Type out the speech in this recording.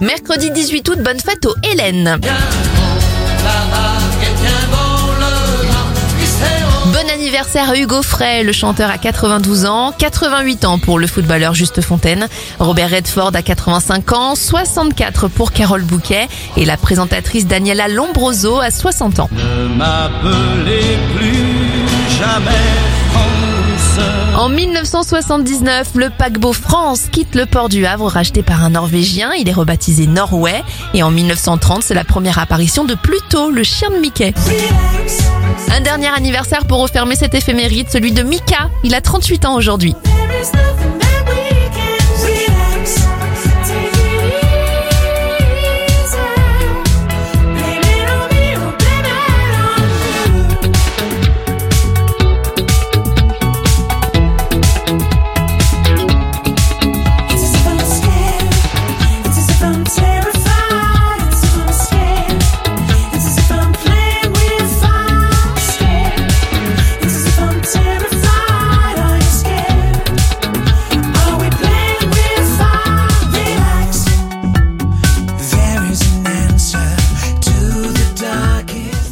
Mercredi 18 août, bonne fête aux Hélène. Bon anniversaire à Hugo Frey, le chanteur à 92 ans, 88 ans pour le footballeur Juste Fontaine, Robert Redford à 85 ans, 64 pour Carole Bouquet et la présentatrice Daniela Lombroso à 60 ans. Ne m'appelez plus jamais. En 1979, le paquebot France quitte le port du Havre racheté par un Norvégien. Il est rebaptisé Norway. Et en 1930, c'est la première apparition de Pluto, le chien de Mickey. Un dernier anniversaire pour refermer cette éphéméride, celui de Mika. Il a 38 ans aujourd'hui.